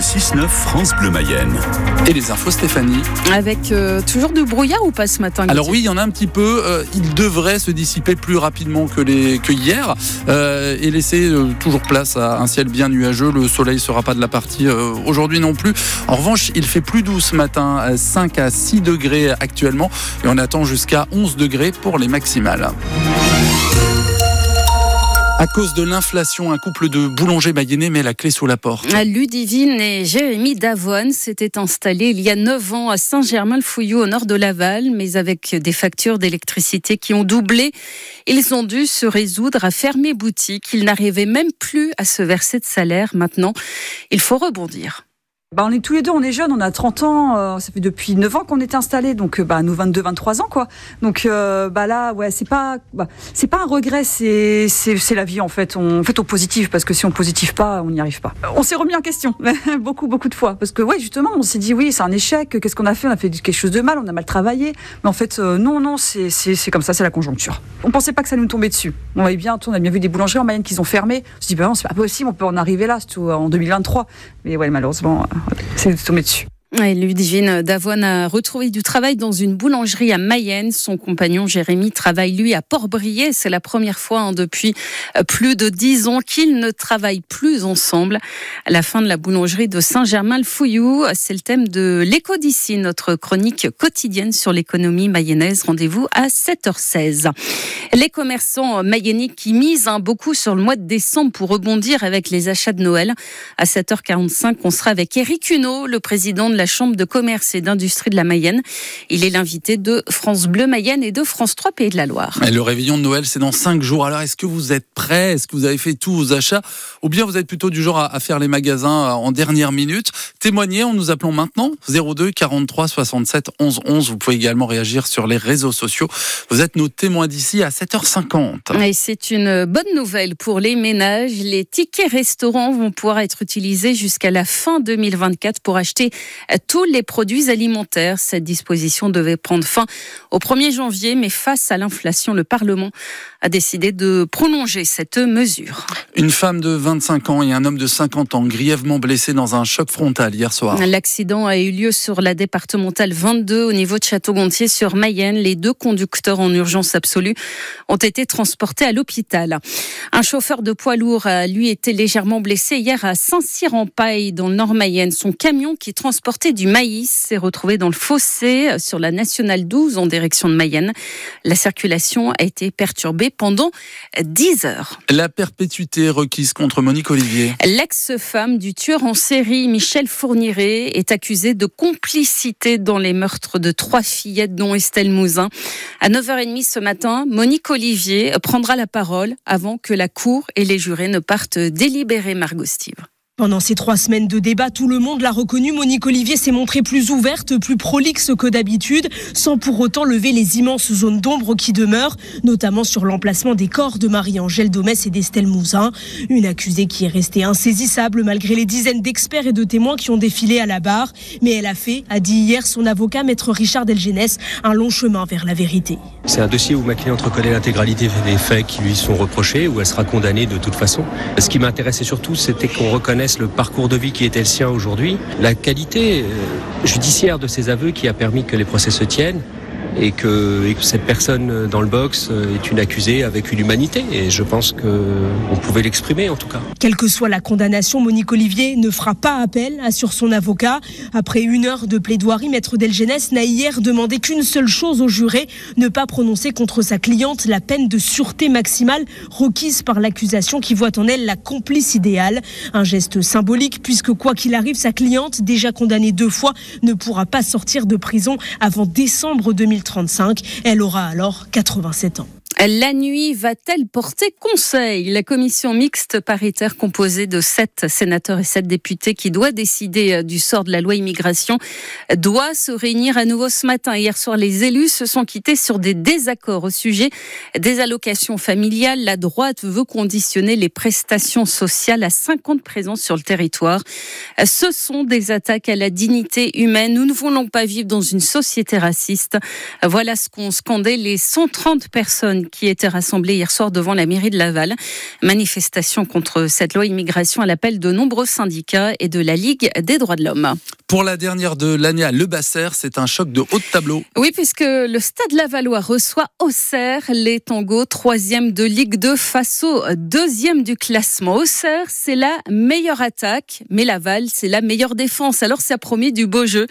Le 6-9 France Bleu Mayenne. Et les infos Stéphanie. Avec euh, toujours du brouillard ou pas ce matin Alors oui, il y en a un petit peu. Euh, il devrait se dissiper plus rapidement que, les, que hier euh, et laisser euh, toujours place à un ciel bien nuageux. Le soleil ne sera pas de la partie euh, aujourd'hui non plus. En revanche, il fait plus doux ce matin, à 5 à 6 degrés actuellement et on attend jusqu'à 11 degrés pour les maximales. À cause de l'inflation, un couple de boulangers mayennais met la clé sous la porte. Ludivine et Jérémy Davoine s'étaient installés il y a 9 ans à Saint-Germain-le-Fouillou au nord de Laval, mais avec des factures d'électricité qui ont doublé. Ils ont dû se résoudre à fermer boutique. Ils n'arrivaient même plus à se verser de salaire. Maintenant, il faut rebondir. Bah, on est tous les deux, on est jeunes, on a 30 ans, euh, ça fait depuis 9 ans qu'on est installés, donc euh, bah, nous 22, 23 ans quoi. Donc euh, bah là, ouais, c'est pas, bah, c'est pas un regret, c'est, c'est, la vie en fait. On, en fait, on positive parce que si on positive pas, on n'y arrive pas. On s'est remis en question beaucoup, beaucoup de fois parce que ouais, justement, on s'est dit oui, c'est un échec. Qu'est-ce qu'on a fait? On a fait quelque chose de mal, on a mal travaillé, mais en fait, euh, non, non, c'est, c'est, comme ça, c'est la conjoncture. On pensait pas que ça nous tombait dessus. On avait bien, on a bien vu des boulangeries en Mayenne qui ont fermé. On s'est dit bah non, c'est pas possible, on peut en arriver là, surtout en 2023. Mais ouais, malheureusement, c'est tombé dessus. Et Ludivine Davoine a retrouvé du travail dans une boulangerie à Mayenne. Son compagnon Jérémy travaille lui à Port-Brié. C'est la première fois hein, depuis euh, plus de dix ans qu'ils ne travaillent plus ensemble. La fin de la boulangerie de Saint-Germain-le-Fouillou, c'est le thème de l'écho d'ici, notre chronique quotidienne sur l'économie mayonnaise. Rendez-vous à 7h16. Les commerçants mayennais qui misent hein, beaucoup sur le mois de décembre pour rebondir avec les achats de Noël. À 7h45, on sera avec Eric Huneau, le président de la Chambre de commerce et d'industrie de la Mayenne. Il est l'invité de France Bleu Mayenne et de France 3 Pays de la Loire. Et le réveillon de Noël, c'est dans 5 jours. Alors, est-ce que vous êtes prêts? Est-ce que vous avez fait tous vos achats? Ou bien vous êtes plutôt du genre à, à faire les magasins euh, en dernière minute? Témoignez en nous appelant maintenant 02 43 67 11 11. Vous pouvez également réagir sur les réseaux sociaux. Vous êtes nos témoins d'ici à 7h50. Et c'est une bonne nouvelle pour les ménages. Les tickets restaurants vont pouvoir être utilisés jusqu'à la fin 2024 pour acheter tous les produits alimentaires. Cette disposition devait prendre fin au 1er janvier, mais face à l'inflation, le Parlement a décidé de prolonger cette mesure. Une femme de 25 ans et un homme de 50 ans grièvement blessés dans un choc frontal hier soir. L'accident a eu lieu sur la départementale 22 au niveau de Château-Gontier sur Mayenne. Les deux conducteurs en urgence absolue ont été transportés à l'hôpital. Un chauffeur de poids lourd a lui été légèrement blessé hier à Saint-Cyr-en-Paille dans le nord Mayenne. Son camion qui du maïs s'est retrouvé dans le fossé sur la nationale 12 en direction de Mayenne. La circulation a été perturbée pendant 10 heures. La perpétuité requise contre Monique Olivier. L'ex-femme du tueur en série Michel Fourniret est accusée de complicité dans les meurtres de trois fillettes dont Estelle Mouzin. À 9h30 ce matin, Monique Olivier prendra la parole avant que la cour et les jurés ne partent délibérer Margot Steve. Pendant ces trois semaines de débat, tout le monde l'a reconnu. Monique Olivier s'est montrée plus ouverte, plus prolixe que d'habitude, sans pour autant lever les immenses zones d'ombre qui demeurent, notamment sur l'emplacement des corps de Marie-Angèle Domès et d'Estelle Mouzin. Une accusée qui est restée insaisissable malgré les dizaines d'experts et de témoins qui ont défilé à la barre. Mais elle a fait, a dit hier son avocat, maître Richard Delgenès, un long chemin vers la vérité. C'est un dossier où ma cliente reconnaît l'intégralité des faits qui lui sont reprochés, où elle sera condamnée de toute façon. Ce qui m'intéressait surtout, c'était qu'on reconnaisse le parcours de vie qui était le sien aujourd'hui, la qualité euh, judiciaire de ses aveux qui a permis que les procès se tiennent et que, et que cette personne dans le box euh, est une accusée avec une humanité. Et je pense qu'on pouvait l'exprimer en tout cas. Quelle que soit la condamnation, Monique Olivier ne fera pas appel, assure son avocat. Après une heure de plaidoirie, Maître Delgenès n'a hier demandé qu'une seule chose au juré, ne pas prononcer contre sa cliente la peine de sûreté maximale requise par l'accusation qui voit en elle la complice idéale. Un geste symbolique puisque quoi qu'il arrive, sa cliente, déjà condamnée deux fois, ne pourra pas sortir de prison avant décembre 2035. Elle aura alors 87 ans. La nuit va-t-elle porter conseil? La commission mixte paritaire composée de sept sénateurs et sept députés qui doit décider euh, du sort de la loi immigration doit se réunir à nouveau ce matin. Hier soir, les élus se sont quittés sur des désaccords au sujet des allocations familiales. La droite veut conditionner les prestations sociales à 50 présences sur le territoire. Ce sont des attaques à la dignité humaine. Nous ne voulons pas vivre dans une société raciste. Voilà ce qu'ont scandé les 130 personnes qui étaient rassemblés hier soir devant la mairie de Laval. Manifestation contre cette loi immigration à l'appel de nombreux syndicats et de la Ligue des droits de l'homme. Pour la dernière de l'année à Le Basser, c'est un choc de haut de tableau. Oui, puisque le Stade Lavallois reçoit Auxerre, les Tangos, troisième de Ligue 2 face au deuxième du classement. Auxerre, c'est la meilleure attaque, mais Laval, c'est la meilleure défense. Alors, ça promis du beau jeu.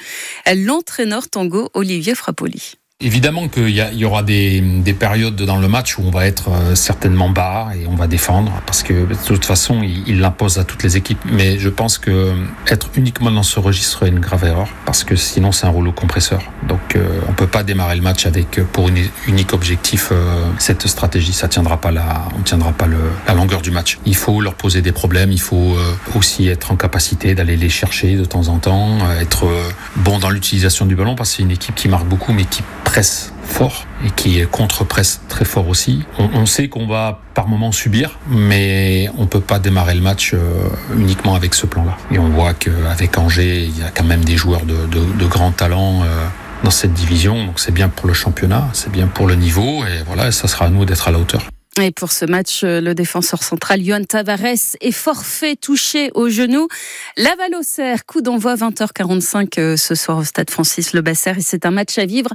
L'entraîneur Tango, Olivier Frappoli. Évidemment qu'il y, y, aura des, des, périodes dans le match où on va être euh, certainement bas et on va défendre parce que de toute façon il l'impose à toutes les équipes. Mais je pense que être uniquement dans ce registre est une grave erreur parce que sinon c'est un rouleau compresseur. Donc euh, on peut pas démarrer le match avec pour une unique objectif euh, cette stratégie. Ça tiendra pas la, on tiendra pas le, la longueur du match. Il faut leur poser des problèmes. Il faut euh, aussi être en capacité d'aller les chercher de temps en temps, être bon dans l'utilisation du ballon parce que c'est une équipe qui marque beaucoup mais qui presse fort et qui contre-presse très fort aussi. On, sait qu'on va par moments subir, mais on peut pas démarrer le match euh, uniquement avec ce plan-là. Et on voit qu'avec Angers, il y a quand même des joueurs de, de, de grands talents. Euh, dans cette division, donc c'est bien pour le championnat, c'est bien pour le niveau, et voilà, ça sera à nous d'être à la hauteur. Et pour ce match, euh, le défenseur central Johan Tavares est forfait touché au genou. Laval Auxerre, coup d'envoi 20h45 euh, ce soir au stade Francis Le Basser. Et c'est un match à vivre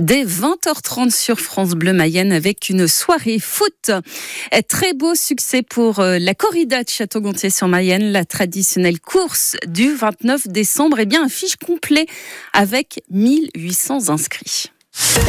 dès 20h30 sur France Bleu Mayenne avec une soirée foot. Très beau succès pour euh, la corrida de Château-Gontier sur Mayenne, la traditionnelle course du 29 décembre. Et eh bien, un fiche complet avec 1800 inscrits.